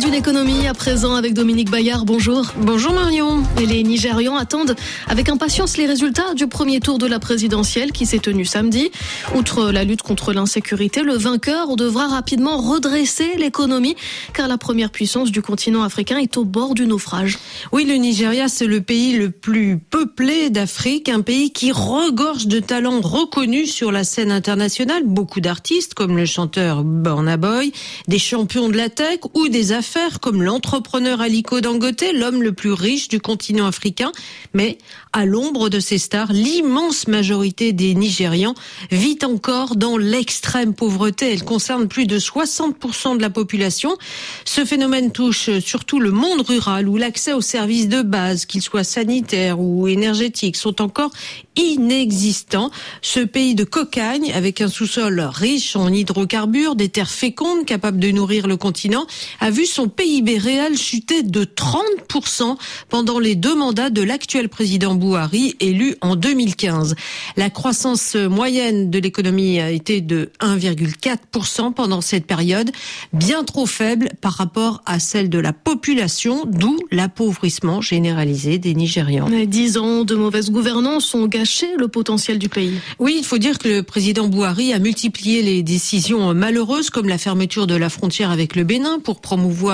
d'une économie à présent avec Dominique Bayard. Bonjour. Bonjour Marion. Et les Nigérians attendent avec impatience les résultats du premier tour de la présidentielle qui s'est tenu samedi. Outre la lutte contre l'insécurité, le vainqueur devra rapidement redresser l'économie car la première puissance du continent africain est au bord du naufrage. Oui, le Nigeria, c'est le pays le plus peuplé d'Afrique, un pays qui regorge de talents reconnus sur la scène internationale. Beaucoup d'artistes comme le chanteur Burna Boy, des champions de la tech ou des affaires comme l'entrepreneur Aliko Dangote, l'homme le plus riche du continent africain. Mais à l'ombre de ces stars, l'immense majorité des Nigérians vit encore dans l'extrême pauvreté. Elle concerne plus de 60% de la population. Ce phénomène touche surtout le monde rural où l'accès aux services de base, qu'ils soient sanitaires ou énergétiques, sont encore inexistants. Ce pays de cocagne, avec un sous-sol riche en hydrocarbures, des terres fécondes capables de nourrir le continent, a vu son PIB réel chuter de 30% pendant les deux mandats de l'actuel président Bouhari, élu en 2015. La croissance moyenne de l'économie a été de 1,4% pendant cette période, bien trop faible par rapport à celle de la population, d'où l'appauvrissement généralisé des Nigérians. Dix ans de mauvaise gouvernance ont gâché le potentiel du pays. Oui, il faut dire que le président Bouhari a multiplié les décisions malheureuses comme la fermeture de la frontière avec le Bénin pour promouvoir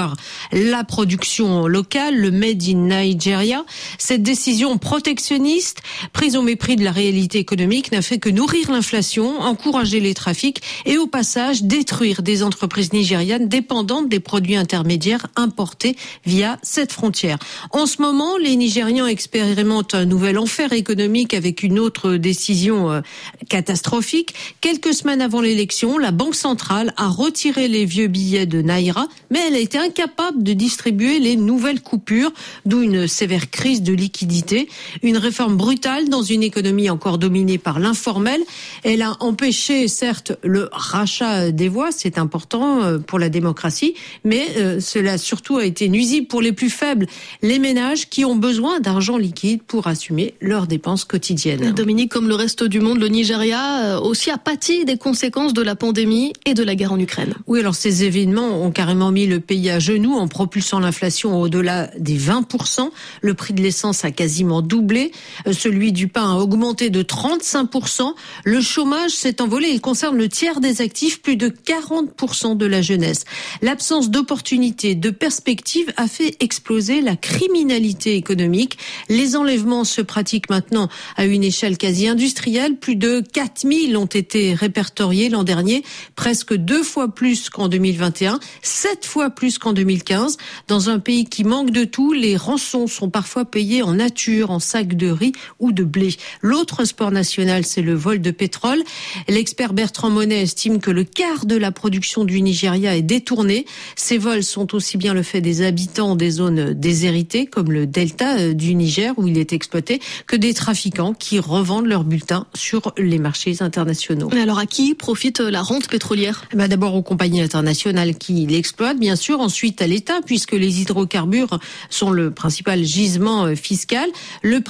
la production locale, le Made in Nigeria. Cette décision protectionniste, prise au mépris de la réalité économique, n'a fait que nourrir l'inflation, encourager les trafics et au passage détruire des entreprises nigérianes dépendantes des produits intermédiaires importés via cette frontière. En ce moment, les Nigérians expérimentent un nouvel enfer économique avec une autre décision euh, catastrophique. Quelques semaines avant l'élection, la Banque centrale a retiré les vieux billets de Naira, mais elle a été incapable de distribuer les nouvelles coupures, d'où une sévère crise de liquidité. Une réforme brutale dans une économie encore dominée par l'informel. Elle a empêché, certes, le rachat des voix, c'est important euh, pour la démocratie, mais euh, cela surtout a été nuisible pour les plus faibles, les ménages qui ont besoin d'argent liquide pour assumer leurs dépenses quotidiennes. Dominique, comme le reste du monde, le Nigeria euh, aussi a pâti des conséquences de la pandémie et de la guerre en Ukraine. Oui, alors ces événements ont carrément mis le pays à genoux en propulsant l'inflation au-delà des 20%. Le prix de l'essence a quasiment doublé. Celui du pain a augmenté de 35%. Le chômage s'est envolé. Il concerne le tiers des actifs, plus de 40% de la jeunesse. L'absence d'opportunités, de perspectives a fait exploser la criminalité économique. Les enlèvements se pratiquent maintenant à une échelle quasi industrielle. Plus de 4000 ont été répertoriés l'an dernier, presque deux fois plus qu'en 2021, sept fois plus qu'en 2015. Dans un pays qui manque de tout, les rançons sont parfois payées en nature, en sacs de riz ou de blé. L'autre sport national, c'est le vol de pétrole. L'expert Bertrand Monet estime que le quart de la production du Nigeria est détournée. Ces vols sont aussi bien le fait des habitants des zones déshéritées, comme le delta euh, du Niger où il est exploité, que des trafiquants qui revendent leurs bulletins sur les marchés internationaux. Et alors à qui profite la rente pétrolière? Eh ben D'abord aux compagnies internationales qui l'exploitent, bien sûr. Ensuite à l'État, puisque les hydrocarbures sont le principal gisement euh, fiscal. Le,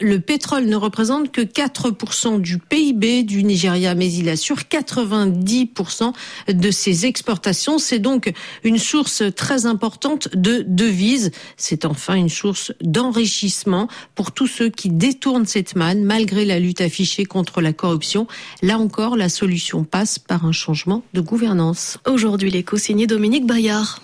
le pétrole ne représente que 4% du PIB du Nigeria, mais il assure 90% de ses exportations. C'est donc une source très importante de devises. C'est enfin une source d'enrichissement pour tous ceux qui détournent cette manne malgré la lutte affichée contre la corruption. Là encore, la solution passe par un changement de gouvernance. Aujourd'hui, l'écho signé Dominique Bayard.